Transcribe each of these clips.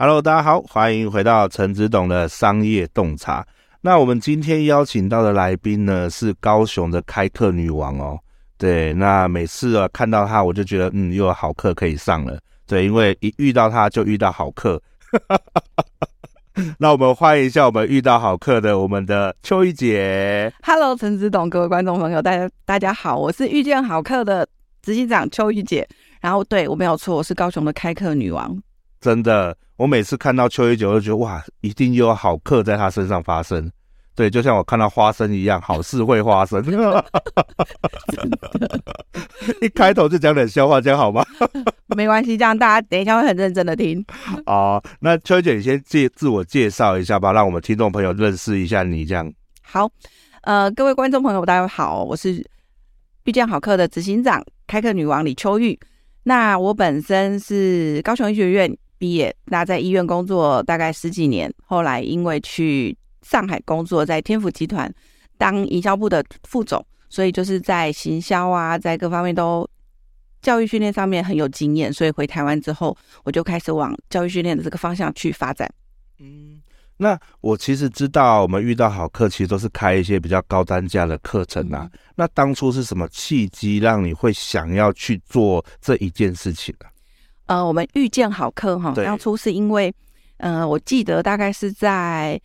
Hello，大家好，欢迎回到陈子董的商业洞察。那我们今天邀请到的来宾呢，是高雄的开课女王哦。对，那每次啊看到她，我就觉得嗯，又有好课可以上了。对，因为一遇到她就遇到好课。那我们欢迎一下我们遇到好课的我们的秋玉姐。Hello，陈子董，各位观众朋友，大家大家好，我是遇见好课的执行长秋玉姐。然后对我没有错，我是高雄的开课女王。真的，我每次看到邱玉姐，我就觉得哇，一定又有好课在他身上发生。对，就像我看到花生一样，好事会发生。的 一开头就讲点笑话，这样好吗？没关系，这样大家等一下会很认真的听。哦，那秋玉姐，你先介自我介绍一下吧，让我们听众朋友认识一下你。这样好，呃，各位观众朋友，大家好，我是遇见好客的执行长，开课女王李秋玉。那我本身是高雄医学院毕业，那在医院工作大概十几年，后来因为去上海工作，在天府集团当营销部的副总，所以就是在行销啊，在各方面都教育训练上面很有经验，所以回台湾之后，我就开始往教育训练的这个方向去发展。嗯。那我其实知道，我们遇到好课，其实都是开一些比较高单价的课程啊。嗯、那当初是什么契机让你会想要去做这一件事情呢、啊？呃，我们遇见好客哈，当初是因为，呃，我记得大概是在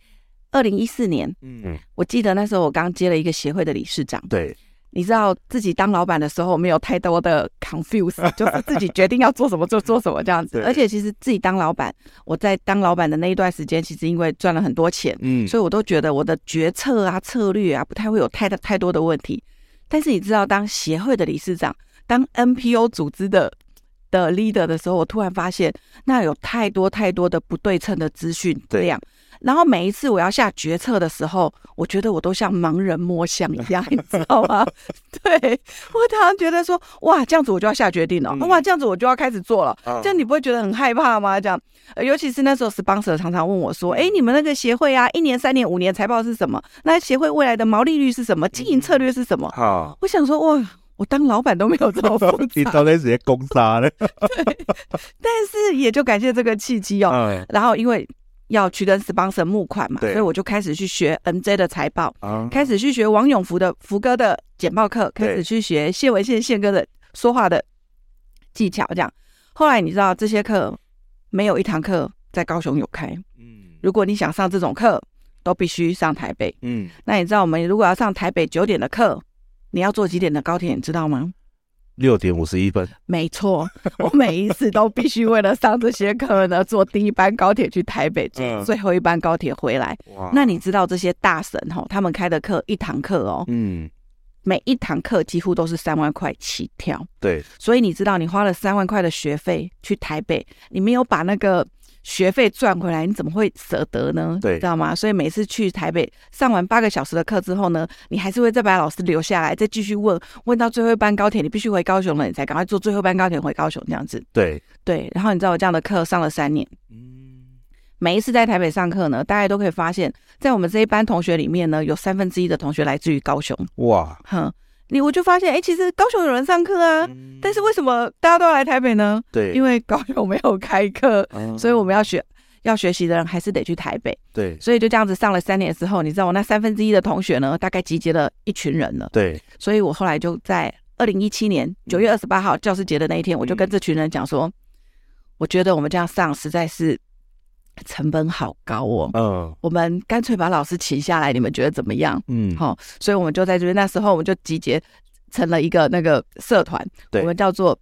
二零一四年，嗯，我记得那时候我刚接了一个协会的理事长，对。你知道自己当老板的时候没有太多的 confuse，就是自己决定要做什么就做什么这样子。而且其实自己当老板，我在当老板的那一段时间，其实因为赚了很多钱，嗯，所以我都觉得我的决策啊、策略啊，不太会有太太多的问题。但是你知道，当协会的理事长，当 NPO 组织的的 leader 的时候，我突然发现那有太多太多的不对称的资讯量。然后每一次我要下决策的时候，我觉得我都像盲人摸象一样，你知道吗？对，我常常觉得说，哇，这样子我就要下决定了，哇，这样子我就要开始做了，这样你不会觉得很害怕吗？这样，尤其是那时候，sponsor 常常问我说，哎，你们那个协会啊，一年、三年、五年财报是什么？那协会未来的毛利率是什么？经营策略是什么？好，我想说，哇，我当老板都没有这么复杂，你到底是些攻杀呢？对，但是也就感谢这个契机哦，然后因为。要去跟 sponsor 募款嘛，所以我就开始去学 NJ 的财报，开始去学王永福的福哥的简报课，开始去学谢文宪宪哥的说话的技巧。这样，后来你知道这些课没有一堂课在高雄有开。嗯，如果你想上这种课，都必须上台北。嗯，那你知道我们如果要上台北九点的课，你要坐几点的高铁？你知道吗？六点五十一分，没错，我每一次都必须为了上这些课呢，坐第一班高铁去台北，坐最后一班高铁回来。哇那你知道这些大神吼，他们开的课一堂课哦，嗯，每一堂课几乎都是三万块起跳。对，所以你知道你花了三万块的学费去台北，你没有把那个。学费赚回来，你怎么会舍得呢？对，知道吗？所以每次去台北上完八个小时的课之后呢，你还是会再把老师留下来，再继续问，问到最后一班高铁，你必须回高雄了，你才赶快坐最后一班高铁回高雄，这样子。对对，然后你知道我这样的课上了三年，嗯，每一次在台北上课呢，大家都可以发现，在我们这一班同学里面呢，有三分之一的同学来自于高雄。哇，哼。你我就发现，哎、欸，其实高雄有人上课啊，嗯、但是为什么大家都要来台北呢？对，因为高雄没有开课，嗯、所以我们要学要学习的人还是得去台北。对，所以就这样子上了三年之后，你知道我那三分之一的同学呢，大概集结了一群人了。对，所以我后来就在二零一七年九月二十八号教师节的那一天，我就跟这群人讲说，嗯、我觉得我们这样上实在是。成本好高哦，嗯，我们干脆把老师请下来，你们觉得怎么样？嗯，好，所以我们就在这边，那时候我们就集结成了一个那个社团，对，我们叫做，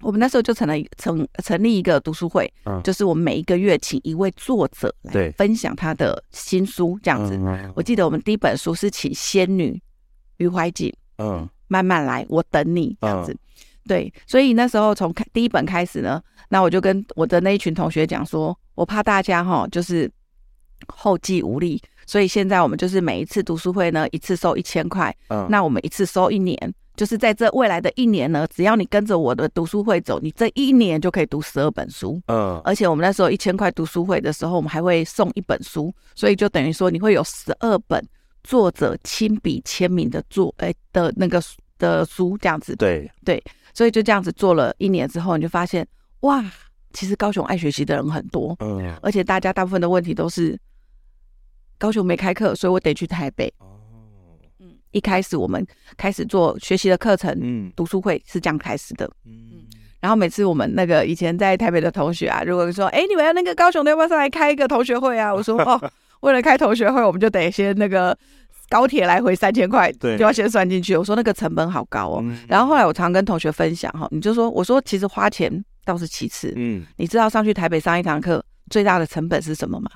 我们那时候就成了成成立一个读书会，嗯，就是我们每一个月请一位作者来分享他的新书，这样子。嗯，我记得我们第一本书是请仙女余怀瑾，嗯，慢慢来，我等你这样子。对，所以那时候从开第一本开始呢，那我就跟我的那一群同学讲说，我怕大家哈就是后继无力，所以现在我们就是每一次读书会呢，一次收一千块，嗯，那我们一次收一年，就是在这未来的一年呢，只要你跟着我的读书会走，你这一年就可以读十二本书，嗯，而且我们那时候一千块读书会的时候，我们还会送一本书，所以就等于说你会有十二本作者亲笔签名的作哎的那个的书这样子，对。对。所以就这样子做了一年之后，你就发现，哇，其实高雄爱学习的人很多，嗯，而且大家大部分的问题都是高雄没开课，所以我得去台北。哦，嗯，一开始我们开始做学习的课程，嗯，读书会是这样开始的，嗯，然后每次我们那个以前在台北的同学啊，如果说，哎，你们要那个高雄的要不要上来开一个同学会啊？我说，哦，为了开同学会，我们就得先那个。高铁来回三千块，对，就要先算进去。我说那个成本好高哦。嗯、然后后来我常跟同学分享哈，你就说，我说其实花钱倒是其次。嗯，你知道上去台北上一堂课最大的成本是什么吗？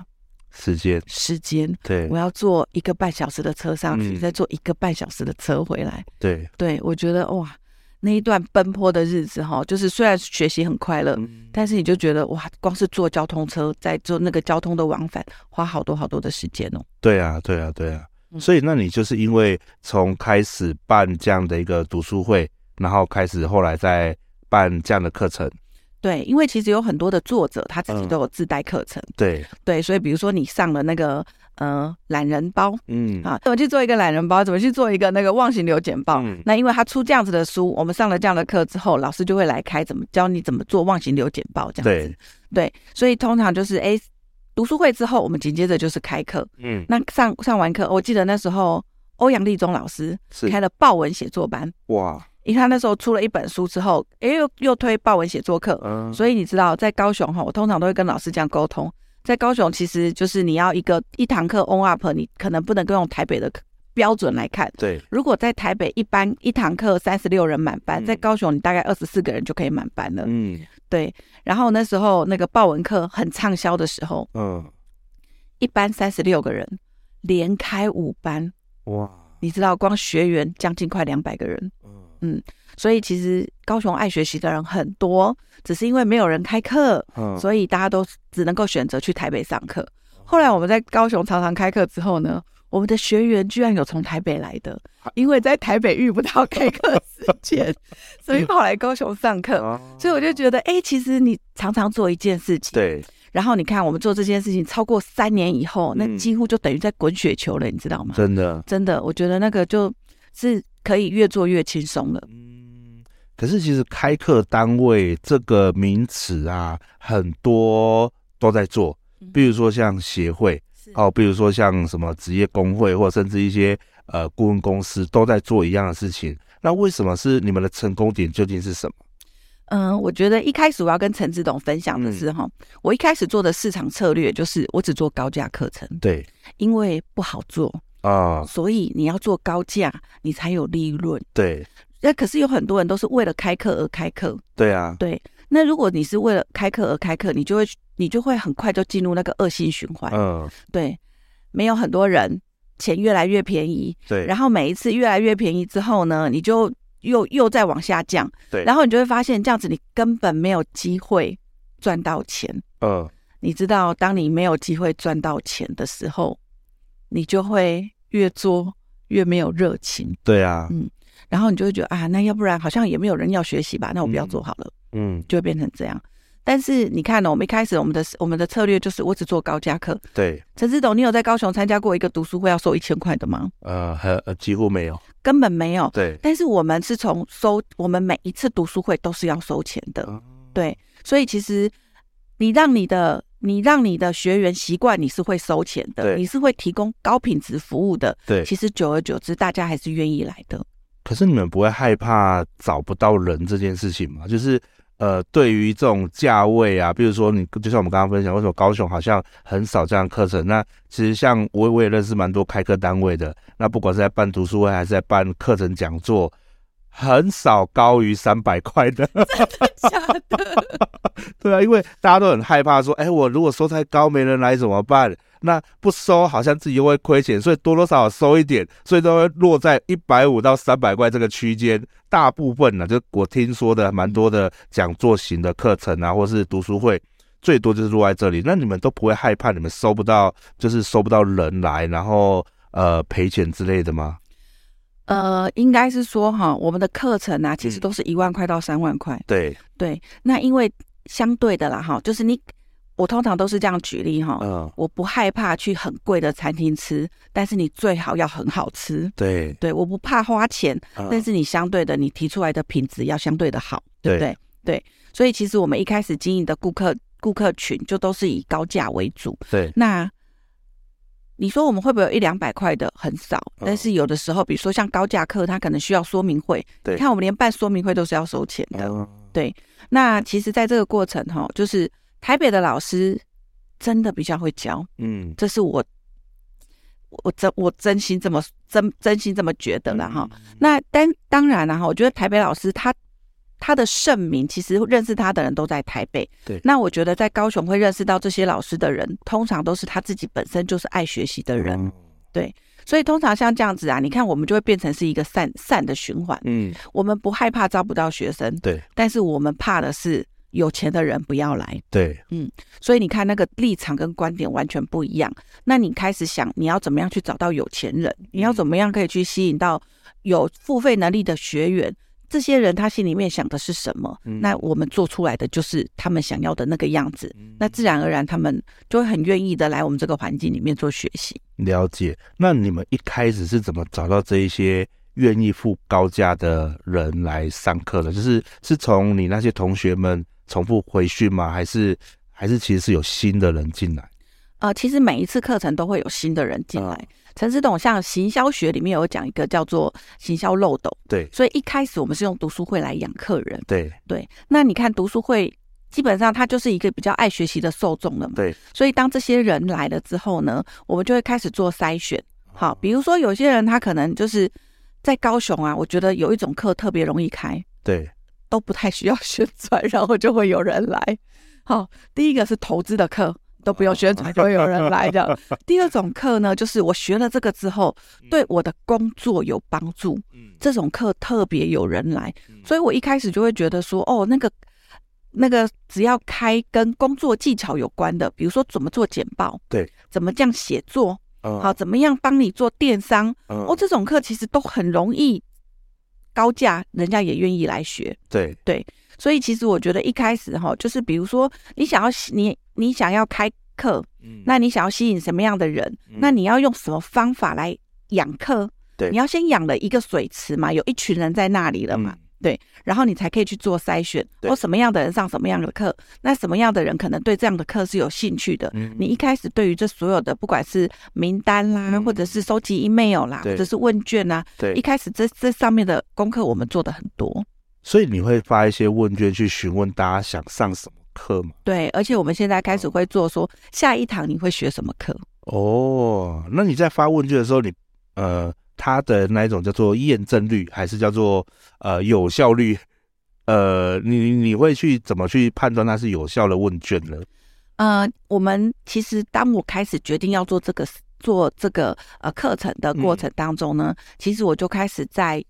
时间。时间。对。我要坐一个半小时的车上去，嗯、再坐一个半小时的车回来。对。对，我觉得哇，那一段奔波的日子哈，就是虽然学习很快乐，嗯、但是你就觉得哇，光是坐交通车，在坐那个交通的往返，花好多好多的时间哦。对啊，对啊，对啊。所以，那你就是因为从开始办这样的一个读书会，然后开始后来再办这样的课程。对，因为其实有很多的作者他自己都有自带课程。嗯、对对，所以比如说你上了那个呃懒人包，嗯啊，怎么去做一个懒人包？怎么去做一个那个忘形流简报？嗯、那因为他出这样子的书，我们上了这样的课之后，老师就会来开怎么教你怎么做忘形流简报这样子。对对，所以通常就是哎。读书会之后，我们紧接着就是开课。嗯，那上上完课，我记得那时候欧阳立中老师开了豹文写作班。哇！因为他那时候出了一本书之后，哎，又又推报文写作课。嗯，所以你知道，在高雄哈，我通常都会跟老师这样沟通。在高雄，其实就是你要一个一堂课 on up，你可能不能够用台北的标准来看。对，如果在台北一般一堂课三十六人满班，在高雄你大概二十四个人就可以满班了。嗯。对，然后那时候那个报文课很畅销的时候，嗯，一班三十六个人，连开五班，哇，你知道光学员将近快两百个人，嗯嗯，所以其实高雄爱学习的人很多，只是因为没有人开课，嗯，所以大家都只能够选择去台北上课。后来我们在高雄常常开课之后呢，我们的学员居然有从台北来的，因为在台北遇不到开课时间，所以跑来高雄上课。所以我就觉得，哎、欸，其实你常常做一件事情，对。然后你看，我们做这件事情超过三年以后，那几乎就等于在滚雪球了，你知道吗？真的，真的，我觉得那个就是可以越做越轻松了。嗯，可是其实开课单位这个名词啊，很多都在做，比如说像协会。哦，比如说像什么职业工会，或甚至一些呃顾问公司都在做一样的事情。那为什么是你们的成功点究竟是什么？嗯，我觉得一开始我要跟陈志董分享的是哈，嗯、我一开始做的市场策略就是我只做高价课程，对，因为不好做啊，所以你要做高价，你才有利润。对，那可是有很多人都是为了开课而开课。对啊，对。那如果你是为了开课而开课，你就会你就会很快就进入那个恶性循环。嗯，对，没有很多人，钱越来越便宜。对，然后每一次越来越便宜之后呢，你就又又再往下降。对，然后你就会发现这样子你根本没有机会赚到钱。嗯，你知道，当你没有机会赚到钱的时候，你就会越做越没有热情。对啊，嗯，然后你就会觉得啊，那要不然好像也没有人要学习吧？那我不要做好了。嗯嗯，就会变成这样。但是你看呢，我们一开始我们的我们的策略就是我只做高价课。对，陈志董，你有在高雄参加过一个读书会要收一千块的吗？呃，几乎没有，根本没有。对，但是我们是从收，我们每一次读书会都是要收钱的。嗯、对，所以其实你让你的你让你的学员习惯你是会收钱的，你是会提供高品质服务的。对，其实久而久之，大家还是愿意来的。可是你们不会害怕找不到人这件事情吗？就是。呃，对于这种价位啊，比如说你，就像我们刚刚分享，为什么高雄好像很少这样课程？那其实像我，我也认识蛮多开课单位的。那不管是在办读书会，还是在办课程讲座，很少高于三百块的。真的假的？对啊，因为大家都很害怕说，哎，我如果收太高，没人来怎么办？那不收好像自己又会亏钱，所以多多少少收一点，所以都会落在一百五到三百块这个区间。大部分呢，就我听说的蛮多的讲座型的课程啊，或是读书会，最多就是落在这里。那你们都不会害怕你们收不到，就是收不到人来，然后呃赔钱之类的吗？呃，应该是说哈，我们的课程啊，其实都是一万块到三万块。对对，那因为相对的啦哈，就是你。我通常都是这样举例哈，嗯，我不害怕去很贵的餐厅吃，但是你最好要很好吃。对，对，我不怕花钱，嗯，但是你相对的，你提出来的品质要相对的好，对不对？对，对，所以其实我们一开始经营的顾客顾客群就都是以高价为主。对，那你说我们会不会有一两百块的？很少，但是有的时候，比如说像高价客，他可能需要说明会。对，你看我们连办说明会都是要收钱的。嗯、对，那其实在这个过程哈，就是台北的老师真的比较会教。嗯，这是我。我真我真心这么真真心这么觉得了哈。那当当然了哈，我觉得台北老师他他的盛名，其实认识他的人都在台北。对。那我觉得在高雄会认识到这些老师的人，通常都是他自己本身就是爱学习的人。嗯、对。所以通常像这样子啊，你看我们就会变成是一个善善的循环。嗯。我们不害怕招不到学生。对。但是我们怕的是。有钱的人不要来，对，嗯，所以你看那个立场跟观点完全不一样。那你开始想，你要怎么样去找到有钱人？你要怎么样可以去吸引到有付费能力的学员？这些人他心里面想的是什么？嗯，那我们做出来的就是他们想要的那个样子。那自然而然，他们就会很愿意的来我们这个环境里面做学习。了解。那你们一开始是怎么找到这一些愿意付高价的人来上课的？就是是从你那些同学们。重复回训吗？还是还是其实是有新的人进来？呃，其实每一次课程都会有新的人进来。嗯、陈思董像行销学里面有讲一个叫做行销漏斗，对，所以一开始我们是用读书会来养客人，对对。那你看读书会基本上它就是一个比较爱学习的受众了嘛，对。所以当这些人来了之后呢，我们就会开始做筛选。好，比如说有些人他可能就是在高雄啊，我觉得有一种课特别容易开，对。都不太需要 宣传，然后就会有人来。好，第一个是投资的课，都不用宣传就会有人来的。第二种课呢，就是我学了这个之后，对我的工作有帮助，这种课特别有人来。所以我一开始就会觉得说，哦，那个那个只要开跟工作技巧有关的，比如说怎么做简报，对，怎么这样写作，好，怎么样帮你做电商，哦，这种课其实都很容易。高价，人家也愿意来学。对对，所以其实我觉得一开始哈，就是比如说你想要你你想要开课，嗯，那你想要吸引什么样的人？嗯，那你要用什么方法来养课？对，你要先养了一个水池嘛，有一群人在那里了嘛。嗯对，然后你才可以去做筛选，或什么样的人上什么样的课，那什么样的人可能对这样的课是有兴趣的。嗯，你一开始对于这所有的，不管是名单啦，嗯、或者是收集 email 啦，或者是问卷啦，对，一开始这这上面的功课我们做的很多。所以你会发一些问卷去询问大家想上什么课吗？对，而且我们现在开始会做说下一堂你会学什么课。哦，那你在发问卷的时候，你呃。它的那一种叫做验证率，还是叫做呃有效率？呃，你你会去怎么去判断它是有效的问卷呢？呃，我们其实当我开始决定要做这个做这个呃课程的过程当中呢，嗯、其实我就开始在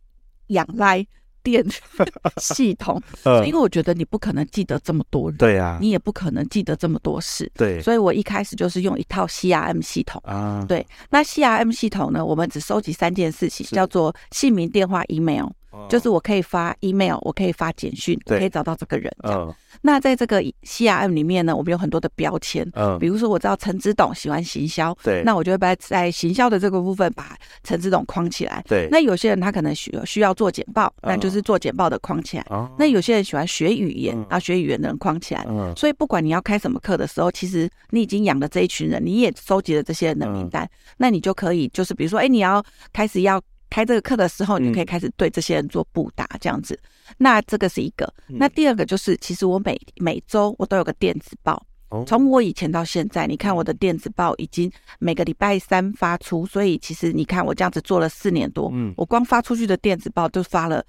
仰赖。电 系统，因为我觉得你不可能记得这么多人，对啊，你也不可能记得这么多事，对，所以我一开始就是用一套 CRM 系统。啊，对，那 CRM 系统呢，我们只收集三件事情，叫做姓名、电话、email。就是我可以发 email，我可以发简讯，可以找到这个人。嗯，那在这个 CRM 里面呢，我们有很多的标签。嗯，比如说我知道陈之董喜欢行销，对，那我就会把在行销的这个部分把陈之董框起来。对，那有些人他可能需需要做简报，那就是做简报的框起来。那有些人喜欢学语言，啊，学语言的人框起来。嗯，所以不管你要开什么课的时候，其实你已经养了这一群人，你也收集了这些人的名单，那你就可以就是比如说，哎，你要开始要。开这个课的时候，你可以开始对这些人做布达，这样子。嗯、那这个是一个。那第二个就是，其实我每每周我都有个电子报。从我以前到现在，你看我的电子报已经每个礼拜三发出，所以其实你看我这样子做了四年多，嗯，我光发出去的电子报就发了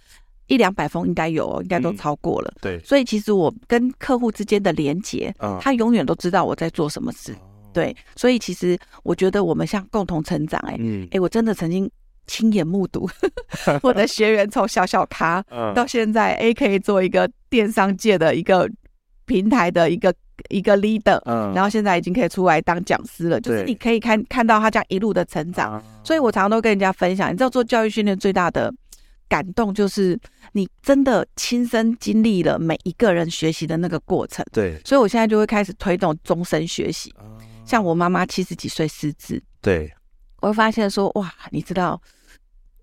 一两百封，应该有哦，应该都超过了。对，所以其实我跟客户之间的连接，他永远都知道我在做什么事。对，所以其实我觉得我们像共同成长，哎，嗯哎，我真的曾经。亲眼目睹 我的学员从小小咖 到现在，，A，可以做一个电商界的一个平台的一个一个 leader，嗯，然后现在已经可以出来当讲师了。就是你可以看看到他这样一路的成长，所以我常常都跟人家分享，你知道做教育训练最大的感动就是你真的亲身经历了每一个人学习的那个过程。对，所以我现在就会开始推动终身学习。像我妈妈七十几岁失智，对，我会发现说哇，你知道。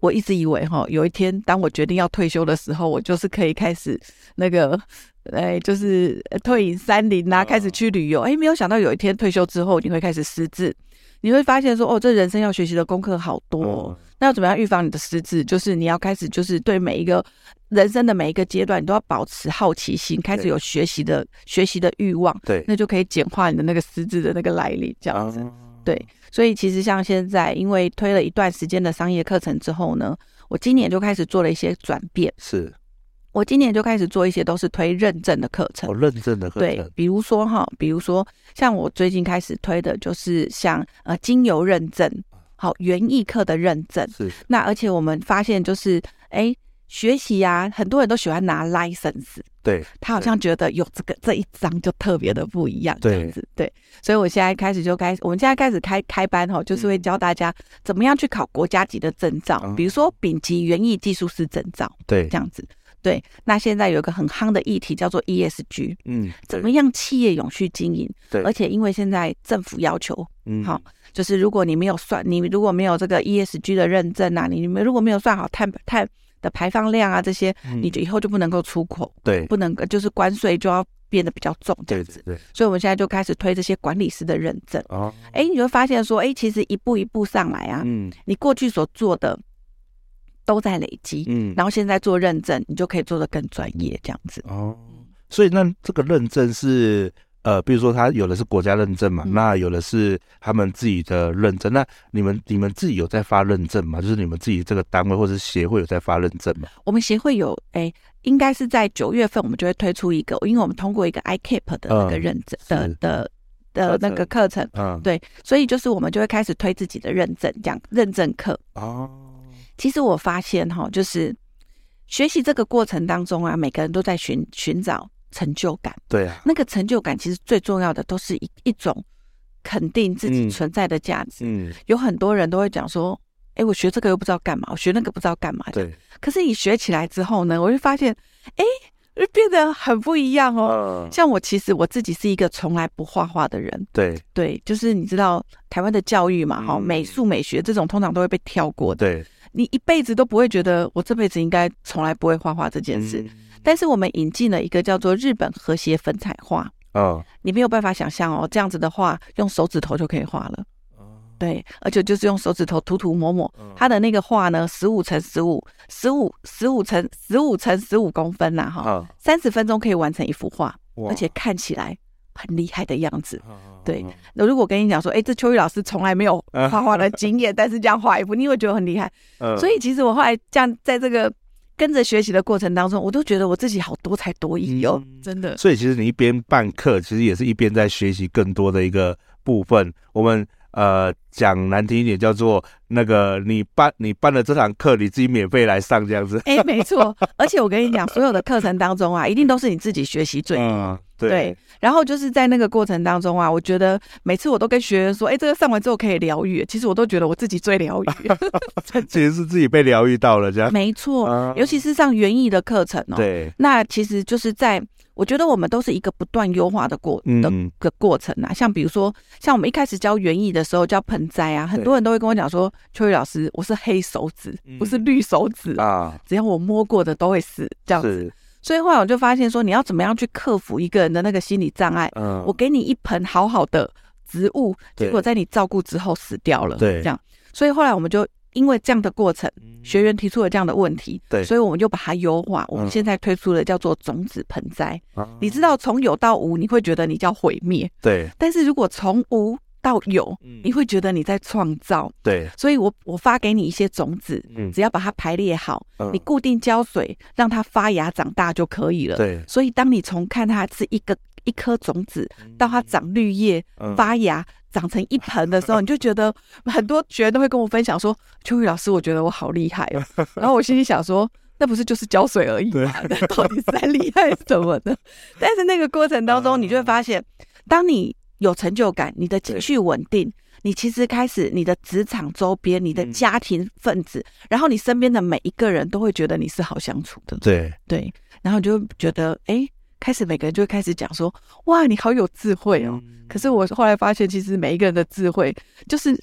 我一直以为哈，有一天当我决定要退休的时候，我就是可以开始那个哎，就是退隐山林啊，开始去旅游。哎，没有想到有一天退休之后，你会开始失智，你会发现说，哦，这人生要学习的功课好多哦。那要怎么样预防你的失智？就是你要开始，就是对每一个人生的每一个阶段，你都要保持好奇心，开始有学习的学习的欲望。对，那就可以简化你的那个失智的那个来历，这样子。对，所以其实像现在，因为推了一段时间的商业课程之后呢，我今年就开始做了一些转变。是。我今年就开始做一些都是推认证的课程，哦，认证的课程，对，比如说哈，比如说像我最近开始推的就是像呃精油认证，好园艺课的认证，是。那而且我们发现就是，哎，学习呀，很多人都喜欢拿 license，对，他好像觉得有这个这一张就特别的不一样，这样子，对。所以我现在开始就开始，我们现在开始开开班哈，就是会教大家怎么样去考国家级的证照，比如说丙级园艺技术师证照，对，这样子。对，那现在有一个很夯的议题叫做 ESG，嗯，怎么样企业永续经营？对，而且因为现在政府要求，嗯，好，就是如果你没有算，你如果没有这个 ESG 的认证啊，你们如果没有算好碳碳的排放量啊这些，嗯、你就以后就不能够出口，对，不能就是关税就要变得比较重这样子，对，所以我们现在就开始推这些管理师的认证。哦，哎，你会发现说，哎，其实一步一步上来啊，嗯，你过去所做的。都在累积，嗯，然后现在做认证，你就可以做得更专业，这样子哦。所以那这个认证是呃，比如说他有的是国家认证嘛，嗯、那有的是他们自己的认证。那你们你们自己有在发认证吗？就是你们自己这个单位或者协会有在发认证吗？我们协会有，哎，应该是在九月份，我们就会推出一个，因为我们通过一个 ICAP 的那个认证的、嗯、的的，的那个课程，嗯，对，所以就是我们就会开始推自己的认证，这样认证课哦。其实我发现哈，就是学习这个过程当中啊，每个人都在寻寻找成就感。对啊，那个成就感其实最重要的都是一一种肯定自己存在的价值。嗯，有很多人都会讲说，哎，我学这个又不知道干嘛，我学那个不知道干嘛。对。可是你学起来之后呢，我就发现，哎，变得很不一样哦。嗯。像我其实我自己是一个从来不画画的人。对。对，就是你知道台湾的教育嘛，哈，美术美学这种通常都会被跳过的。对。你一辈子都不会觉得我这辈子应该从来不会画画这件事，嗯、但是我们引进了一个叫做日本和谐粉彩画，哦，你没有办法想象哦，这样子的画用手指头就可以画了，哦，对，而且就是用手指头涂涂抹抹，哦、它的那个画呢，十五乘十五，十五十五乘十五乘十五公分呐，哈，三十分钟可以完成一幅画，而且看起来很厉害的样子。对，那如果跟你讲说，哎，这秋雨老师从来没有画画的经验，但是这样画一幅，你会觉得很厉害。所以其实我后来这样在这个跟着学习的过程当中，我都觉得我自己好多才多艺哦，真的。所以其实你一边办课，其实也是一边在学习更多的一个部分。我们。呃，讲难听一点，叫做那个你办你办了这堂课，你自己免费来上这样子。哎、欸，没错。而且我跟你讲，所有的课程当中啊，一定都是你自己学习最多。嗯，对。对。然后就是在那个过程当中啊，我觉得每次我都跟学员说，哎、欸，这个上完之后可以疗愈。其实我都觉得我自己最疗愈。其实是自己被疗愈到了，这样。没错。嗯、尤其是上园艺的课程哦。对。那其实就是在。我觉得我们都是一个不断优化的过的个过程啊，像比如说，像我们一开始教园艺的时候教盆栽啊，很多人都会跟我讲说，秋雨老师，我是黑手指，不是绿手指啊，只要我摸过的都会死这样子。所以后来我就发现说，你要怎么样去克服一个人的那个心理障碍？嗯，我给你一盆好好的植物，结果在你照顾之后死掉了，对，这样。所以后来我们就。因为这样的过程，学员提出了这样的问题，对，所以我们就把它优化。我们现在推出了叫做种子盆栽。你知道从有到无，你会觉得你叫毁灭，对。但是如果从无到有，你会觉得你在创造，对。所以我我发给你一些种子，只要把它排列好，你固定浇水，让它发芽长大就可以了。对。所以当你从看它是一个一颗种子，到它长绿叶、发芽。长成一盆的时候，你就觉得很多学员都会跟我分享说：“秋雨老师，我觉得我好厉害哦。”然后我心里想说：“那不是就是浇水而已吗？那 到底是在厉害什么呢？”但是那个过程当中，你就会发现，当你有成就感，你的情绪稳定，你其实开始你的职场周边、你的家庭分子，然后你身边的每一个人都会觉得你是好相处的。对对，然后就觉得哎。开始每个人就会开始讲说：“哇，你好有智慧哦！”嗯、可是我后来发现，其实每一个人的智慧就是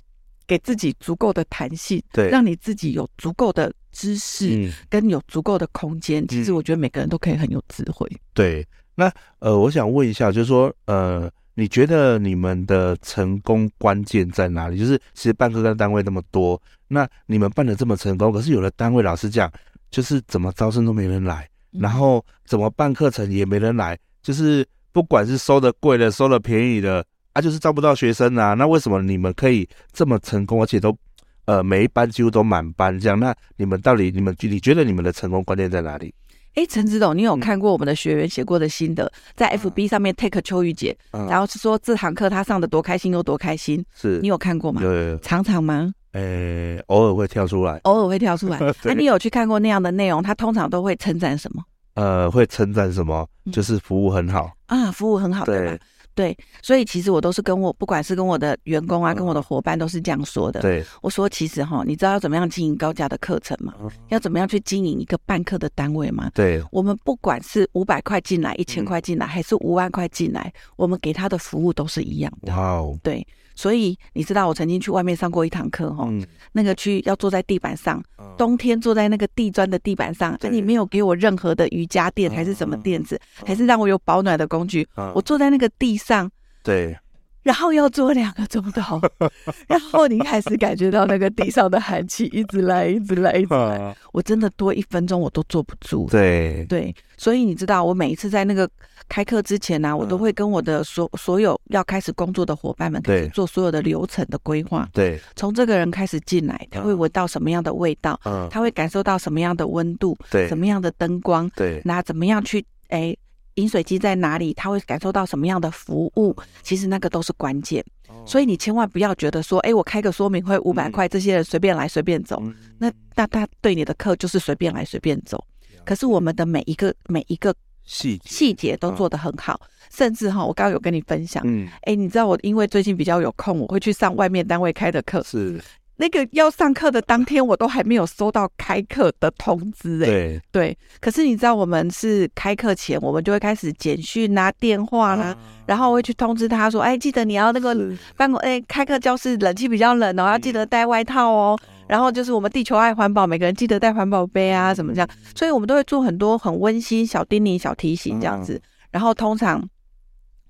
给自己足够的弹性，对，让你自己有足够的知识跟有足够的空间。嗯、其实我觉得每个人都可以很有智慧。对，那呃，我想问一下，就是说呃，你觉得你们的成功关键在哪里？就是其实办课的单位那么多，那你们办的这么成功，可是有的单位老师讲，就是怎么招生都没人来，然后怎么办课程也没人来，就是不管是收的贵的，收的便宜的。啊，就是招不到学生啊，那为什么你们可以这么成功，而且都，呃，每一班几乎都满班这样？那你们到底，你们你觉得你们的成功关键在哪里？哎，陈子董，你有看过我们的学员写过的心得，嗯、在 FB 上面 take 秋雨姐，嗯、然后是说这堂课他上的多开心，又多开心？是你有看过吗？有，有，有，常常吗？呃，偶尔会跳出来，偶尔会跳出来。那、啊、你有去看过那样的内容？他通常都会称赞什么？呃，会称赞什么？就是服务很好、嗯、啊，服务很好，对吧？对，所以其实我都是跟我，不管是跟我的员工啊，跟我的伙伴，都是这样说的。对，我说其实哈，你知道要怎么样经营高价的课程吗？要怎么样去经营一个办课的单位吗？对，我们不管是五百块进来，一千块进来，还是五万块进来，我们给他的服务都是一样的。哇哦，对。所以你知道，我曾经去外面上过一堂课哦，嗯、那个去要坐在地板上，嗯、冬天坐在那个地砖的地板上，那对你没有给我任何的瑜伽垫还是什么垫子，嗯、还是让我有保暖的工具，嗯、我坐在那个地上，对。然后要坐两个钟头，然后你开始感觉到那个地上的寒气一直来，一直来，一直来。我真的多一分钟我都坐不住。对对，所以你知道，我每一次在那个开课之前呢、啊，我都会跟我的所所有要开始工作的伙伴们开始做所有的流程的规划。对，从这个人开始进来，他会闻到什么样的味道？嗯，他会感受到什么样的温度？对，什么样的灯光？对，那怎么样去哎？饮水机在哪里？他会感受到什么样的服务？其实那个都是关键，所以你千万不要觉得说，哎，我开个说明会五百块，这些人随便来随便走，那那他对你的课就是随便来随便走。可是我们的每一个每一个细细节都做得很好，甚至哈，我刚刚有跟你分享，嗯，哎，你知道我因为最近比较有空，我会去上外面单位开的课，是。那个要上课的当天，我都还没有收到开课的通知哎、欸。对对，可是你知道，我们是开课前，我们就会开始简讯啊、电话啦、啊，嗯、然后会去通知他说：“哎，记得你要那个办公哎，开课教室冷气比较冷哦，要记得带外套哦。嗯”然后就是我们地球爱环保，每个人记得带环保杯啊，什么这样。所以我们都会做很多很温馨小叮咛、小提醒这样子。嗯、然后通常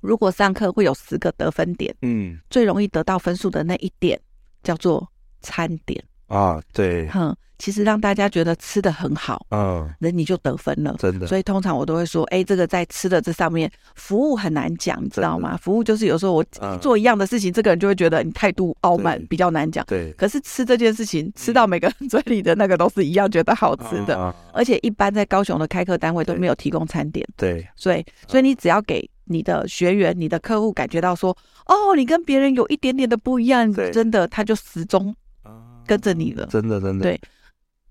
如果上课会有十个得分点，嗯，最容易得到分数的那一点叫做。餐点啊，对，哼，其实让大家觉得吃的很好，嗯，那你就得分了，真的。所以通常我都会说，哎，这个在吃的这上面，服务很难讲，你知道吗？服务就是有时候我做一样的事情，这个人就会觉得你态度傲慢，比较难讲。对。可是吃这件事情，吃到每个人嘴里的那个都是一样觉得好吃的，而且一般在高雄的开课单位都没有提供餐点。对。所以，所以你只要给你的学员、你的客户感觉到说，哦，你跟别人有一点点的不一样，真的，他就始终。跟着你了，真的真的。对，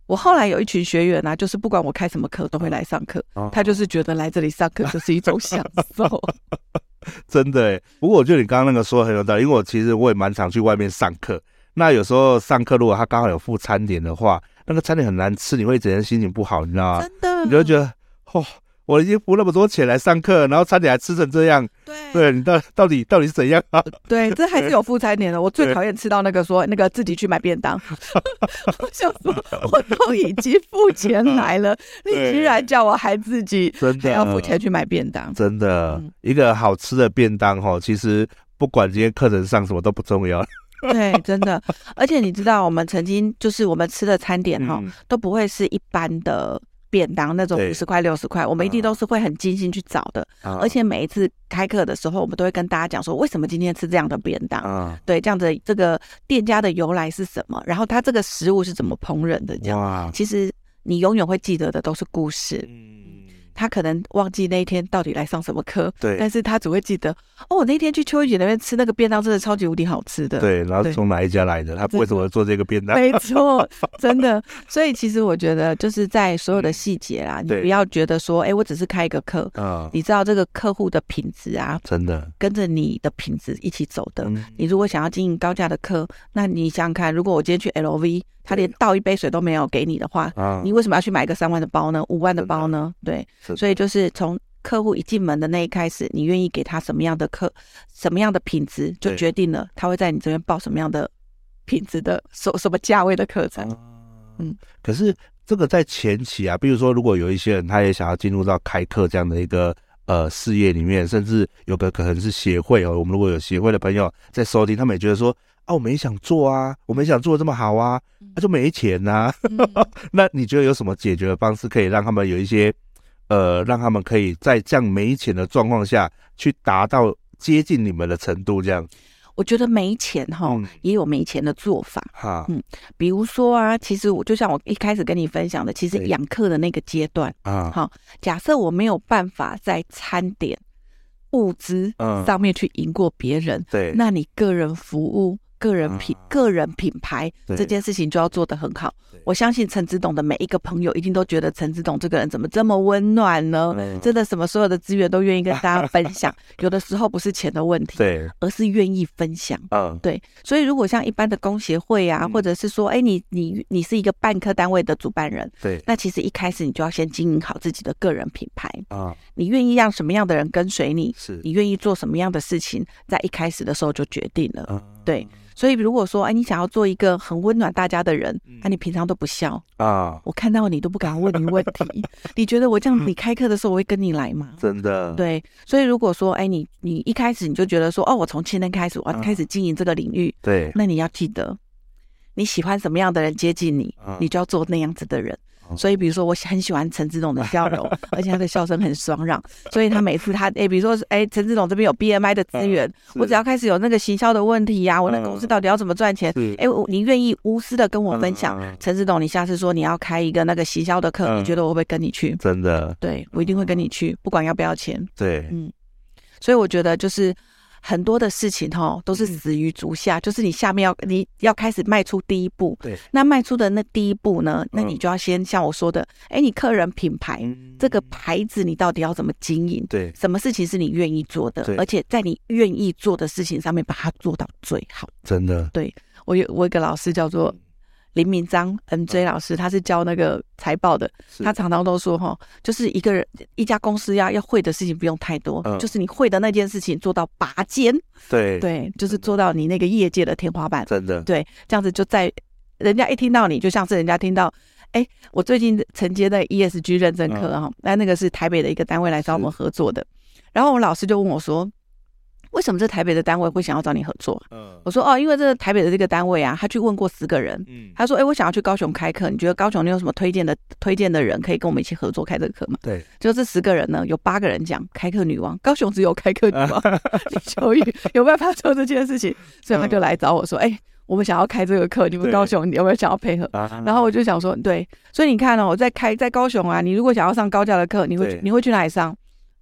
我后来有一群学员呢、啊，就是不管我开什么课，都会来上课。哦、他就是觉得来这里上课就是一种享受。真的哎，不过我觉得你刚刚那个说的很有道理，因为我其实我也蛮常去外面上课。那有时候上课如果他刚好有附餐点的话，那个餐点很难吃，你会整天心情不好，你知道吗？真的，你就会觉得哦。我已经付那么多钱来上课，然后餐点还吃成这样，对，对你到到底到底是怎样啊？对，这还是有付餐点的。我最讨厌吃到那个说那个自己去买便当，我想说我都已经付钱来了，你居然叫我还自己真的要付钱去买便当？真的，一个好吃的便当哈，其实不管今天课程上什么都不重要。对，真的，而且你知道，我们曾经就是我们吃的餐点哈，都不会是一般的。便当那种五十块六十块，我们一定都是会很精心去找的。嗯、而且每一次开课的时候，我们都会跟大家讲说，为什么今天吃这样的便当？嗯、对，这样子这个店家的由来是什么？然后它这个食物是怎么烹饪的？这样，哇其实你永远会记得的都是故事。嗯他可能忘记那一天到底来上什么课，对，但是他只会记得哦，我那天去秋雨姐那边吃那个便当，真的超级无敌好吃的。对，然后从哪一家来的？他为什么做这个便当？没错，真的。所以其实我觉得就是在所有的细节啦，嗯、你不要觉得说，哎，我只是开一个课，嗯，你知道这个客户的品质啊，真的跟着你的品质一起走的。嗯、你如果想要经营高价的课，那你想想看，如果我今天去 LV。他连倒一杯水都没有给你的话，啊、你为什么要去买一个三万的包呢？五万的包呢？对，的所以就是从客户一进门的那一开始，你愿意给他什么样的课，什么样的品质，就决定了他会在你这边报什么样的品质的什什么价位的课程。啊、嗯，可是这个在前期啊，比如说如果有一些人他也想要进入到开课这样的一个呃事业里面，甚至有个可能是协会哦。我们如果有协会的朋友在收听，他们也觉得说啊，我们也想做啊，我们也想做的这么好啊，那、啊、就没钱呐、那你觉得有什么解决的方式，可以让他们有一些呃，让他们可以在这样没钱的状况下去达到接近你们的程度？这样？我觉得没钱哈，嗯、也有没钱的做法。哈嗯，比如说啊，其实我就像我一开始跟你分享的，其实养客的那个阶段啊，好，假设我没有办法在餐点、物资上面去赢过别人，对、嗯，那你个人服务。个人品、啊、个人品牌这件事情就要做得很好。我相信陈子董的每一个朋友一定都觉得陈子董这个人怎么这么温暖呢？对真的什么所有的资源都愿意跟大家分享。有的时候不是钱的问题，对，而是愿意分享。嗯，对。所以如果像一般的工协会啊，嗯、或者是说，哎，你你你是一个办课单位的主办人，对，那其实一开始你就要先经营好自己的个人品牌啊。你愿意让什么样的人跟随你？是你愿意做什么样的事情，在一开始的时候就决定了。嗯、对。所以，如果说，哎，你想要做一个很温暖大家的人，那、嗯、你平常都不笑啊，我看到你都不敢问你问题。你觉得我这样，你开课的时候我会跟你来吗？真的。对，所以如果说，哎，你你一开始你就觉得说，哦，我从今天开始我要开始经营这个领域，对，那你要记得，你喜欢什么样的人接近你，啊、你就要做那样子的人。所以，比如说，我很喜欢陈执董的笑容，而且他的笑声很爽朗。所以他每次他哎，比如说哎，陈执董这边有 BMI 的资源，我只要开始有那个行销的问题呀，我那个公司到底要怎么赚钱？哎，你愿意无私的跟我分享？陈执董，你下次说你要开一个那个行销的课，你觉得我会不会跟你去？真的，对，我一定会跟你去，不管要不要钱。对，嗯，所以我觉得就是。很多的事情哈，都是始于足下，嗯、就是你下面要你要开始迈出第一步。对，那迈出的那第一步呢，那你就要先像我说的，哎、嗯，你客人品牌、嗯、这个牌子，你到底要怎么经营？对，什么事情是你愿意做的？对而且在你愿意做的事情上面，把它做到最好。真的，对我有我有一个老师叫做。林明章，NJ 老师，他是教那个财报的。他常常都说，哈，就是一个人一家公司要要会的事情不用太多，就是你会的那件事情做到拔尖。对对，就是做到你那个业界的天花板。真的。对，这样子就在人家一听到你，就像是人家听到，哎，我最近承接的 ESG 认证课哈，那那个是台北的一个单位来找我们合作的，然后我老师就问我说。为什么这台北的单位会想要找你合作？嗯，我说哦，因为这个台北的这个单位啊，他去问过十个人，嗯，他说，哎，我想要去高雄开课，你觉得高雄你有什么推荐的推荐的人可以跟我们一起合作开这个课吗？对，就这十个人呢，有八个人讲开课女王，高雄只有开课女王李秋雨有办法做这件事情，所以他就来找我说，哎，我们想要开这个课，你们高雄你有没有想要配合？然后我就想说，对，所以你看呢，我在开在高雄啊，你如果想要上高价的课，你会你会去哪里上？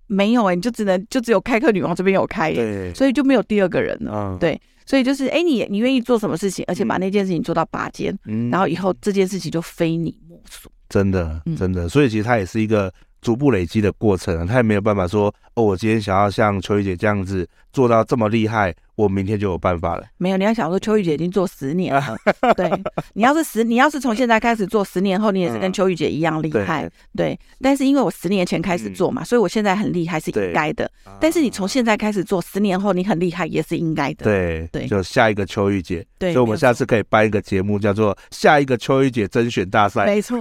没有哎、欸，你就只能就只有开课女王这边有开、欸，对，所以就没有第二个人了。嗯、对，所以就是哎、欸，你你愿意做什么事情，而且把那件事情做到拔尖，嗯，然后以后这件事情就非你莫属。真的，真的，所以其实它也是一个逐步累积的过程，他也没有办法说哦，我今天想要像秋雨姐这样子做到这么厉害。我明天就有办法了。没有，你要想说，秋玉姐已经做十年了。对，你要是十，你要是从现在开始做，十年后你也是跟秋玉姐一样厉害。对，但是因为我十年前开始做嘛，所以我现在很厉害是应该的。但是你从现在开始做，十年后你很厉害也是应该的。对对，就下一个秋玉姐。对，所以我们下次可以办一个节目，叫做“下一个秋玉姐甄选大赛”。没错，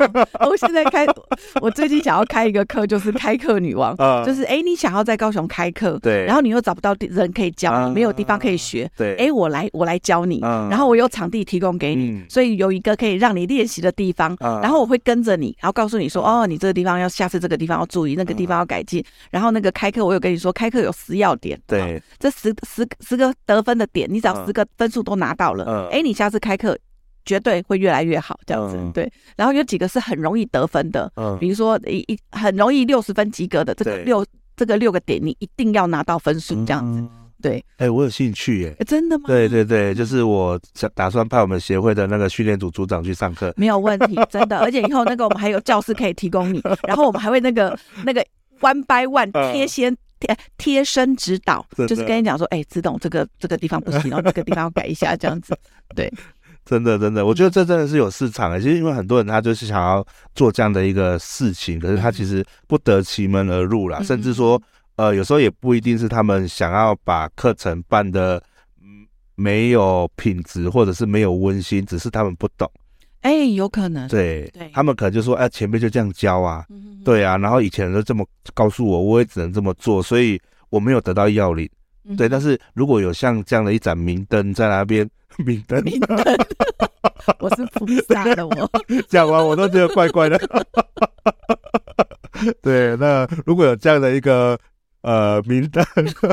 我现在开，我最近想要开一个课，就是开课女王。就是哎，你想要在高雄开课，对，然后你又找不到人可以教，没有地方。可以学，对，哎，我来，我来教你，嗯、然后我有场地提供给你，嗯、所以有一个可以让你练习的地方，嗯、然后我会跟着你，然后告诉你说，哦，你这个地方要下次这个地方要注意，那个地方要改进，嗯、然后那个开课我有跟你说，开课有十要点，对，这十十十个得分的点，你只要十个分数都拿到了，哎、嗯，你下次开课绝对会越来越好，这样子，嗯、对，然后有几个是很容易得分的，嗯，比如说一一很容易六十分及格的，这个六这个六个点你一定要拿到分数，这样子。嗯对，哎，我有兴趣耶！真的吗？对对对，就是我想打算派我们协会的那个训练组组长去上课，没有问题，真的。而且以后那个我们还有教室可以提供你，然后我们还会那个那个 one by one 贴先贴贴身指导，就是跟你讲说，哎，执董这个这个地方不行，然后这个地方要改一下，这样子。对，真的真的，我觉得这真的是有市场的。其实因为很多人他就是想要做这样的一个事情，可是他其实不得其门而入啦，甚至说。呃，有时候也不一定是他们想要把课程办的没有品质，或者是没有温馨，只是他们不懂。哎，有可能。对，对他们可能就说，哎，前辈就这样教啊，嗯、哼哼对啊，然后以前都这么告诉我，我也只能这么做，所以我没有得到要领。嗯、对，但是如果有像这样的一盏明灯在那边，明灯，明灯，我是菩萨的我，讲完我都觉得怪怪的。对，那如果有这样的一个呃明灯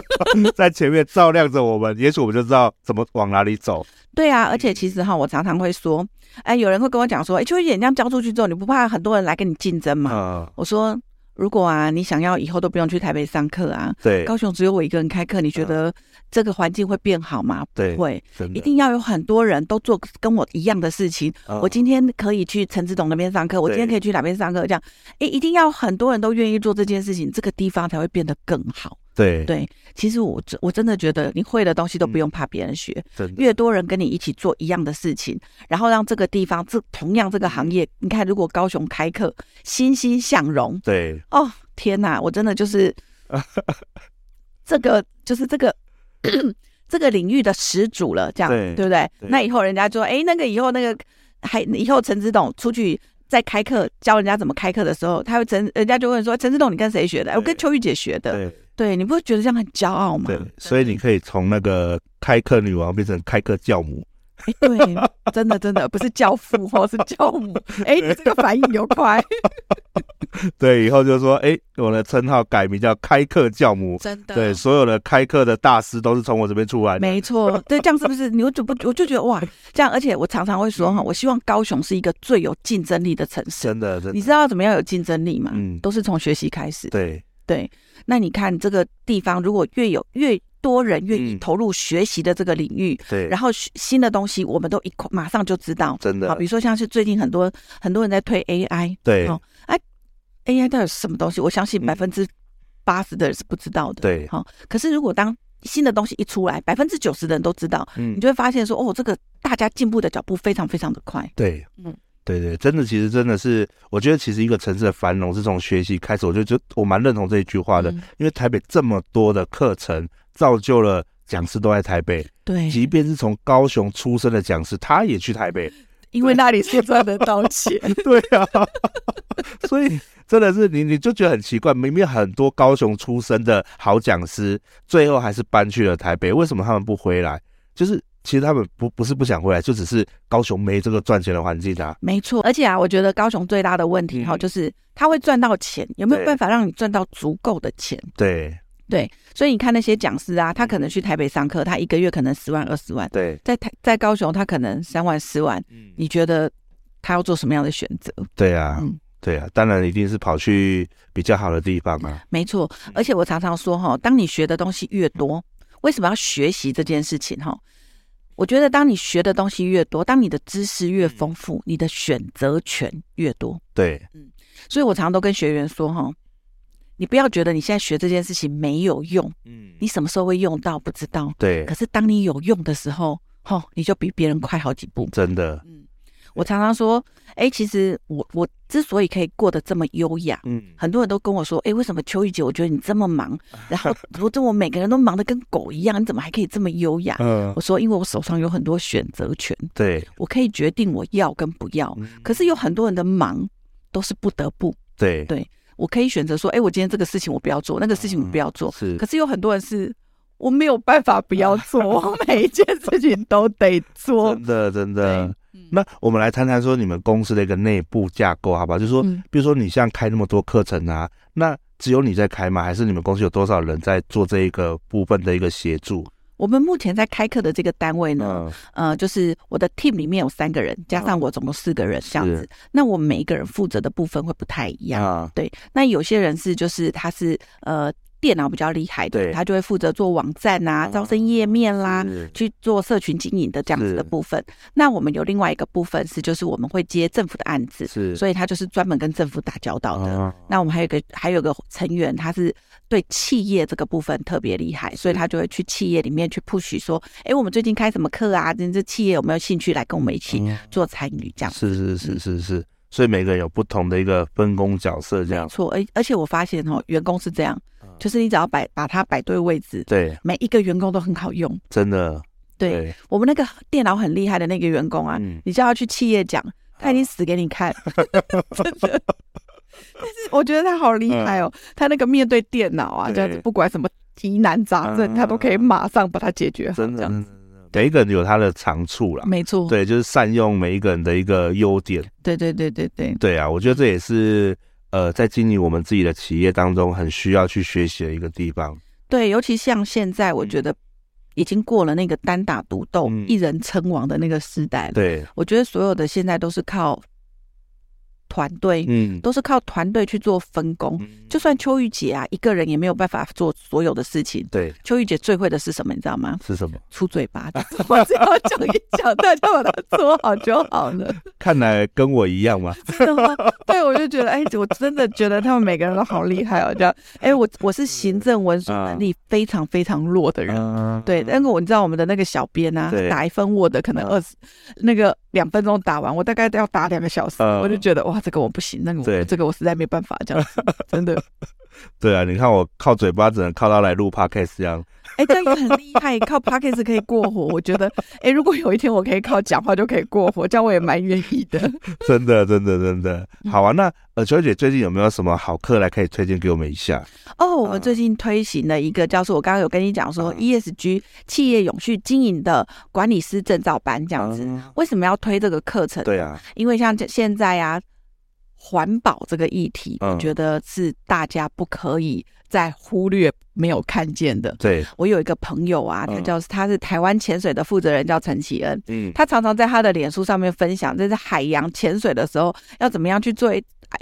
在前面照亮着我们，也许我们就知道怎么往哪里走。对啊，而且其实哈，我常常会说，哎，有人会跟我讲说，哎，秋雨姐这样交出去之后，你不怕很多人来跟你竞争吗？嗯、我说。如果啊，你想要以后都不用去台北上课啊，对，高雄只有我一个人开课，你觉得这个环境会变好吗？对，不会，一定要有很多人都做跟我一样的事情。哦、我今天可以去陈志董那边上课，我今天可以去哪边上课，这样，哎，一定要很多人都愿意做这件事情，这个地方才会变得更好。对对，其实我真我真的觉得，你会的东西都不用怕别人学，嗯、越多人跟你一起做一样的事情，然后让这个地方这同样这个行业，你看，如果高雄开课，欣欣向荣，对，哦天哪，我真的就是 这个就是这个 这个领域的始祖了，这样对，对不对？对那以后人家说，哎，那个以后那个还以后陈子董出去。在开课教人家怎么开课的时候，他会陈人家就问说：“陈志栋，你跟谁学的？”“我跟秋玉姐学的。”“对，对你不会觉得这样很骄傲吗？”“对，所以你可以从那个开课女王变成开课教母。”“哎，对，真的真的不是教父哦，是教母。”“哎，你这个反应有快。”“对，以后就说，哎，我的称号改名叫开课教母。”“真的。”“对，所有的开课的大师都是从我这边出来的。”“没错。”“对，这样是不是？你我就不我就觉得哇，这样，而且我常常会说哈，我希望高雄是一个最有竞争力的城市。”“真的，真的。”“你知道怎么样有竞争力吗？”“嗯，都是从学习开始。”“对对。”“那你看这个地方，如果越有越……”多人愿意投入学习的这个领域，嗯、对，然后新的东西我们都一块马上就知道，真的。好，比如说像是最近很多很多人在推 AI，对，哦，哎，AI 到底是什么东西？我相信百分之八十的人是不知道的，对。好，可是如果当新的东西一出来，百分之九十的人都知道，嗯，你就会发现说，哦，这个大家进步的脚步非常非常的快，对，嗯。对对，真的，其实真的是，我觉得其实一个城市的繁荣是从学习开始。我就就我蛮认同这一句话的，嗯、因为台北这么多的课程，造就了讲师都在台北。对，即便是从高雄出生的讲师，他也去台北，因为那里是赚得到钱。对啊，所以真的是你，你就觉得很奇怪，明明很多高雄出生的好讲师，最后还是搬去了台北，为什么他们不回来？就是。其实他们不不是不想回来，就只是高雄没这个赚钱的环境啊。没错，而且啊，我觉得高雄最大的问题哈，就是他会赚到钱，有没有办法让你赚到足够的钱？对对，所以你看那些讲师啊，他可能去台北上课，他一个月可能十万二十万。对，在台在高雄，他可能三万四万。嗯，你觉得他要做什么样的选择？对啊，嗯，对啊，当然一定是跑去比较好的地方啊。没错，而且我常常说哈，当你学的东西越多，为什么要学习这件事情哈？我觉得，当你学的东西越多，当你的知识越丰富，你的选择权越多。对，嗯，所以我常常都跟学员说，哈，你不要觉得你现在学这件事情没有用，嗯，你什么时候会用到不知道。对，可是当你有用的时候，吼，你就比别人快好几步。真的，嗯。我常常说，哎、欸，其实我我之所以可以过得这么优雅，嗯，很多人都跟我说，哎、欸，为什么秋雨姐，我觉得你这么忙，然后我这我每个人都忙得跟狗一样，你怎么还可以这么优雅？嗯，我说，因为我手上有很多选择权，对，我可以决定我要跟不要。嗯、可是有很多人的忙都是不得不，对，对我可以选择说，哎、欸，我今天这个事情我不要做，那个事情我不要做，嗯、是。可是有很多人是。我没有办法不要做，我每一件事情都得做。真的，真的。嗯、那我们来谈谈说你们公司的一个内部架构，好不好？就是说，嗯、比如说你像开那么多课程啊，那只有你在开吗？还是你们公司有多少人在做这一个部分的一个协助？我们目前在开课的这个单位呢，嗯、呃，就是我的 team 里面有三个人，加上我总共四个人这样子。是那我们每一个人负责的部分会不太一样，嗯、对。那有些人是就是他是呃。电脑比较厉害的，对他就会负责做网站啊、招生页面啦，去做社群经营的这样子的部分。那我们有另外一个部分是，就是我们会接政府的案子，是，所以他就是专门跟政府打交道的。啊、那我们还有一个还有一个成员，他是对企业这个部分特别厉害，所以他就会去企业里面去 push 说，哎，我们最近开什么课啊？这企业有没有兴趣来跟我们一起做参与？这样是是是是是。所以每个人有不同的一个分工角色，这样没错。而而且我发现哦，员工是这样，就是你只要摆把它摆对位置，对，每一个员工都很好用，真的。对，我们那个电脑很厉害的那个员工啊，你叫他去企业讲，他已经死给你看，真的。但是我觉得他好厉害哦，他那个面对电脑啊，这样子不管什么疑难杂症，他都可以马上把它解决好。真的，每一个人有他的长处啦，没错，对，就是善用每一个人的一个优点。对对对对对，对啊，我觉得这也是呃，在经营我们自己的企业当中，很需要去学习的一个地方。对，尤其像现在，我觉得已经过了那个单打独斗、嗯、一人称王的那个时代了。对，我觉得所有的现在都是靠。团队，嗯，都是靠团队去做分工。嗯、就算秋玉姐啊，一个人也没有办法做所有的事情。对，秋玉姐最会的是什么？你知道吗？是什么？出嘴巴，我只要讲一讲，大家把它做好就好了。看来跟我一样吗？真的吗？对，我就觉得，哎、欸，我真的觉得他们每个人都好厉害哦。这样，哎、欸，我我是行政文书能力非常非常弱的人。嗯、对，但是我你知道我们的那个小编啊，打一份 Word 可能二十，那个两分钟打完，我大概都要打两个小时。嗯、我就觉得哇。这个我不行，那个我对这个我实在没办法，这样真的。对啊，你看我靠嘴巴只能靠到来录 podcast 这样。哎，这样很厉害，靠 podcast 可以过活。我觉得，哎，如果有一天我可以靠讲话就可以过活，这样我也蛮愿意的。真的，真的，真的。好啊，那呃，秋姐最近有没有什么好课来可以推荐给我们一下？哦，我们最近推行了一个叫做我刚刚有跟你讲说 ESG 企业永续经营的管理师证照班，这样子。为什么要推这个课程？对啊，因为像现在啊。环保这个议题，我觉得是大家不可以再忽略、没有看见的。对，我有一个朋友啊，他叫他是台湾潜水的负责人，叫陈启恩。嗯，他常常在他的脸书上面分享，这是海洋潜水的时候要怎么样去做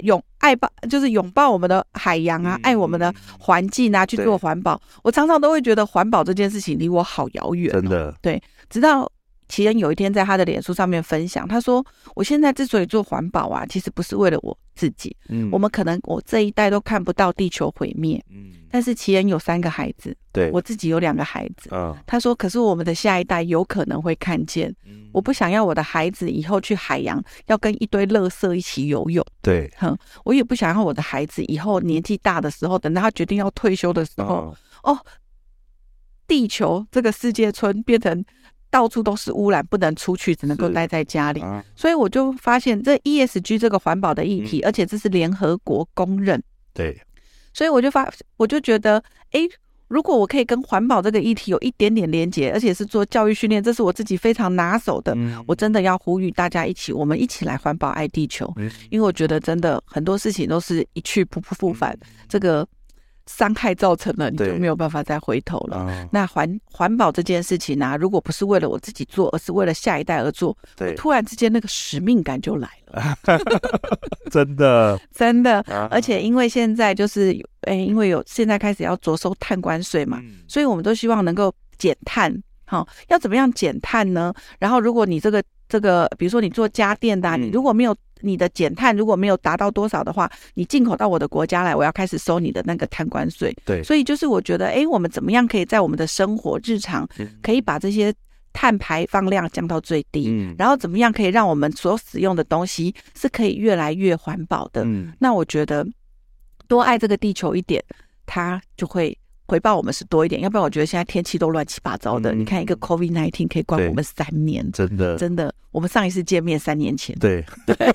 拥爱抱，就是拥抱我们的海洋啊，爱我们的环境啊，去做环保。我常常都会觉得环保这件事情离我好遥远。真的，对，直到。奇恩有一天在他的脸书上面分享，他说：“我现在之所以做环保啊，其实不是为了我自己。嗯，我们可能我这一代都看不到地球毁灭。嗯，但是奇恩有三个孩子，对，我自己有两个孩子。嗯，他说，可是我们的下一代有可能会看见。嗯，我不想要我的孩子以后去海洋要跟一堆垃圾一起游泳。对，哼，我也不想要我的孩子以后年纪大的时候，等到他决定要退休的时候，哦，地球这个世界村变成。”到处都是污染，不能出去，只能够待在家里。啊、所以我就发现，这 ESG 这个环保的议题，嗯、而且这是联合国公认。对，所以我就发，我就觉得，哎，如果我可以跟环保这个议题有一点点连接，而且是做教育训练，这是我自己非常拿手的。嗯、我真的要呼吁大家一起，我们一起来环保爱地球。嗯、因为我觉得真的很多事情都是一去不复复返，嗯、这个。伤害造成了，你就没有办法再回头了。嗯、那环环保这件事情呢、啊，如果不是为了我自己做，而是为了下一代而做，对，突然之间那个使命感就来了。真的，真的，而且因为现在就是，哎、欸，因为有现在开始要着收碳关税嘛，嗯、所以我们都希望能够减碳。好，要怎么样减碳呢？然后，如果你这个这个，比如说你做家电的、啊，你如果没有。你的减碳如果没有达到多少的话，你进口到我的国家来，我要开始收你的那个碳关税。对，所以就是我觉得，哎，我们怎么样可以在我们的生活日常，可以把这些碳排放量降到最低？嗯，然后怎么样可以让我们所使用的东西是可以越来越环保的？嗯，那我觉得多爱这个地球一点，它就会。回报我们是多一点，要不然我觉得现在天气都乱七八糟的。嗯、你看一个 COVID nineteen 可以关我们三年，真的真的。我们上一次见面三年前，对对，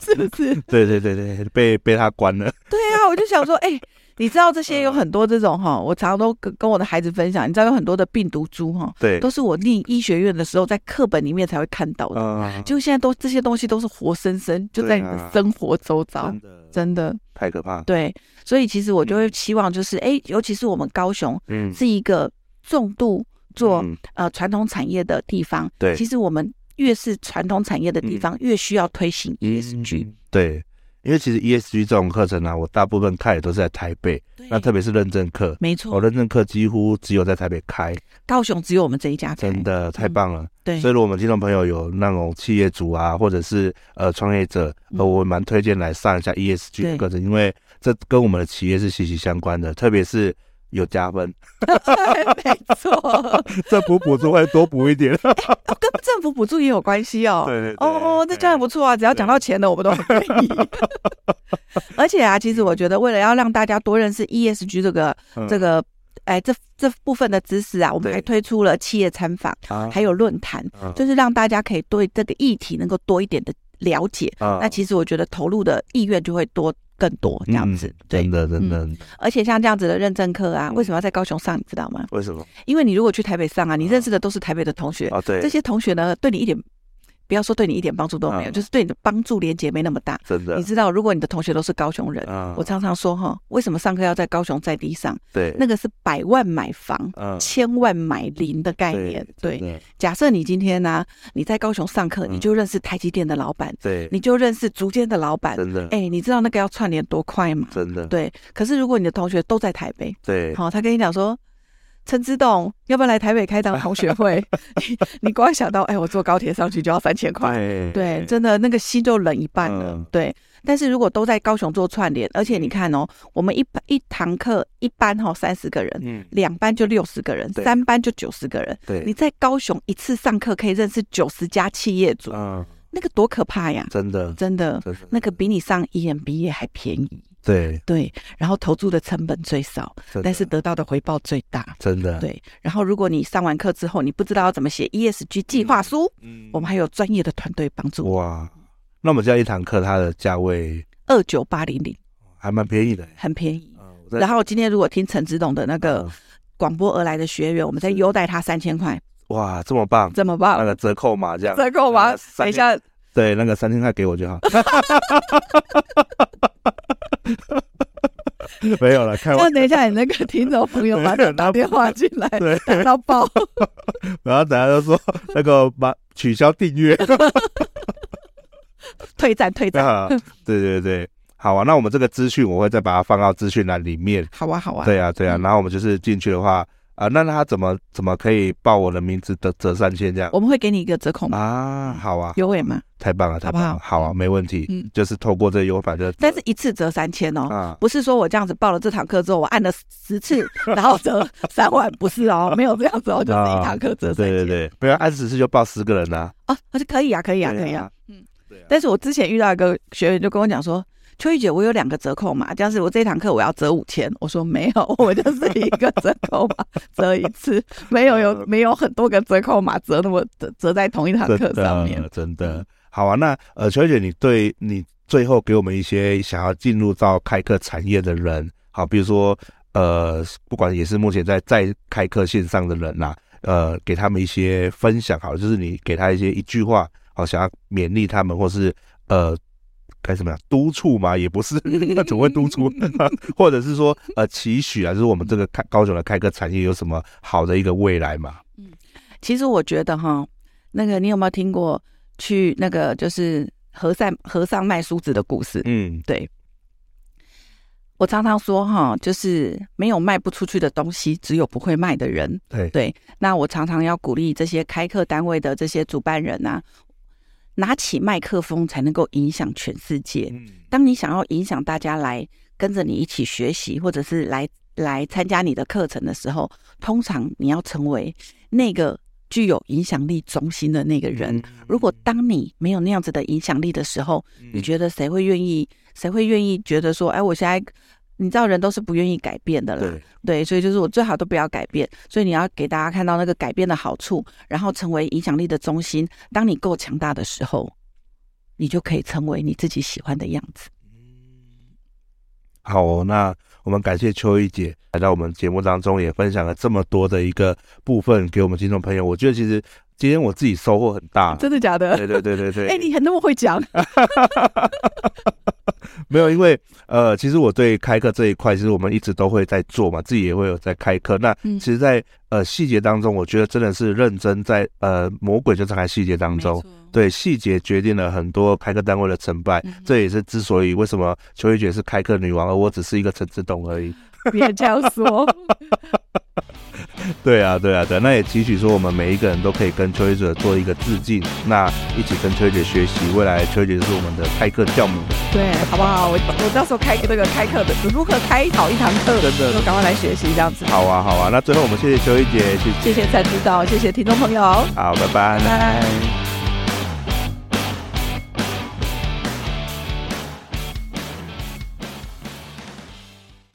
是不是？对对对对，被被他关了。对啊，我就想说，哎、欸，你知道这些有很多这种哈，我常常都跟跟我的孩子分享，你知道有很多的病毒株哈，对，都是我念医学院的时候在课本里面才会看到的，嗯、就现在都这些东西都是活生生就在你的生活周遭，真的真的太可怕。对。所以其实我就会期望，就是哎，尤其是我们高雄，嗯，是一个重度做呃传统产业的地方。对，其实我们越是传统产业的地方，越需要推行 ESG。对，因为其实 ESG 这种课程呢，我大部分开也都是在台北，那特别是认证课，没错，我认证课几乎只有在台北开，高雄只有我们这一家开，真的太棒了。对，所以如果我们听众朋友有那种企业主啊，或者是呃创业者，呃，我蛮推荐来上一下 ESG 课程，因为。这跟我们的企业是息息相关的，特别是有加分。没错，政府补助会多补一点，跟政府补助也有关系哦。对对对，哦，这这样不错啊，只要讲到钱的，我们都很愿意。而且啊，其实我觉得，为了要让大家多认识 ESG 这个这个哎，这这部分的知识啊，我们还推出了企业参访，还有论坛，就是让大家可以对这个议题能够多一点的了解。那其实我觉得投入的意愿就会多更多这样子。对，真的真的。而且像这样子的认证课啊，为什么要在高雄上？你知道吗？为什么？因为你如果去台北上啊，你认识的都是台北的同学啊，对，这些同学呢，对你一点。不要说对你一点帮助都没有，就是对你的帮助连结没那么大。真的，你知道，如果你的同学都是高雄人，我常常说哈，为什么上课要在高雄在地上？对，那个是百万买房，千万买零的概念。对，假设你今天呢，你在高雄上课，你就认识台积电的老板，对，你就认识竹间的老板。真的，哎，你知道那个要串联多快吗？真的，对。可是如果你的同学都在台北，对，好，他跟你讲说。陈之栋，要不要来台北开档同学会？你你光想到，哎，我坐高铁上去就要三千块，对，真的那个心就冷一半了。对，但是如果都在高雄做串联，而且你看哦，我们一一堂课一班哈三十个人，两班就六十个人，三班就九十个人。对，你在高雄一次上课可以认识九十家企业主，那个多可怕呀！真的，真的，那个比你上 EMBA 还便宜。对。对，然后投注的成本最少，但是得到的回报最大，真的。对，然后如果你上完课之后，你不知道要怎么写 ESG 计划书，嗯，我们还有专业的团队帮助。哇，那我们这样一堂课，它的价位二九八零零，还蛮便宜的，很便宜。然后今天如果听陈子董的那个广播而来的学员，我们再优待他三千块。哇，这么棒，这么棒，那个折扣码这样，折扣码，等一下，对，那个三千块给我就好。没有了，开玩笑。那等一下，你那个听众朋友把打电话进来，对，打到爆。然后等下就说那个把取消订阅，退赞退赞。对对对，好啊。那我们这个资讯我会再把它放到资讯栏里面。好啊，好啊。对啊，对啊。然后我们就是进去的话。啊，那他怎么怎么可以报我的名字的折三千这样？我们会给你一个折扣啊，好啊，优惠吗？太棒了，太棒了，好啊，没问题。嗯，就是透过这个优惠就，但是一次折三千哦，不是说我这样子报了这堂课之后，我按了十次，然后折三万，不是哦，没有这样子哦，就是一堂课折三千。对对对，不要按十次就报十个人呐。哦，那就可以啊，可以啊，可以啊。嗯，对。但是我之前遇到一个学员就跟我讲说。秋玉姐，我有两个折扣码，这样子我这堂课我要折五千。我说没有，我就是一个折扣码折一次，没有有 没有很多个折扣码折那么折折在同一堂课上面。真的好啊，那呃，秋玉姐，你对你最后给我们一些想要进入到开课产业的人，好，比如说呃，不管也是目前在在开课线上的人呐、啊，呃，给他们一些分享，好，就是你给他一些一句话，好，想要勉励他们，或是呃。该怎么呀？督促嘛，也不是，那怎么会督促，或者是说，呃，期许啊，就是我们这个开高雄的开课产业有什么好的一个未来嘛？嗯，其实我觉得哈，那个你有没有听过去那个就是和尚和尚卖梳子的故事？嗯，对。我常常说哈，就是没有卖不出去的东西，只有不会卖的人。对对，那我常常要鼓励这些开课单位的这些主办人啊。拿起麦克风才能够影响全世界。当你想要影响大家来跟着你一起学习，或者是来来参加你的课程的时候，通常你要成为那个具有影响力中心的那个人。如果当你没有那样子的影响力的时候，你觉得谁会愿意？谁会愿意觉得说，哎，我现在。你知道人都是不愿意改变的啦，对，对，所以就是我最好都不要改变，所以你要给大家看到那个改变的好处，然后成为影响力的中心。当你够强大的时候，你就可以成为你自己喜欢的样子。好哦，那我们感谢秋怡姐来到我们节目当中，也分享了这么多的一个部分给我们听众朋友。我觉得其实。今天我自己收获很大，真的假的？对对对对对。哎、欸，你还那么会讲？没有，因为呃，其实我对开课这一块，其实我们一直都会在做嘛，自己也会有在开课。那其实在，在呃细节当中，我觉得真的是认真在呃魔鬼就藏在细节当中。对，细节决定了很多开课单位的成败。嗯、这也是之所以为什么秋玉姐是开课女王，而我只是一个陈志栋而已。别这样说。对啊，对啊，对，那也期许说我们每一个人都可以跟秋玉姐做一个致敬，那一起跟秋玉姐学习，未来秋玉姐是我们的开课教母，对，好不好？我我到时候开这个开课的，如何开好一堂课，真的，都赶快来学习这样子。好啊，好啊，那最后我们谢谢秋一姐，谢谢，谢谢陈执董，谢谢听众朋友，好，拜拜，拜拜。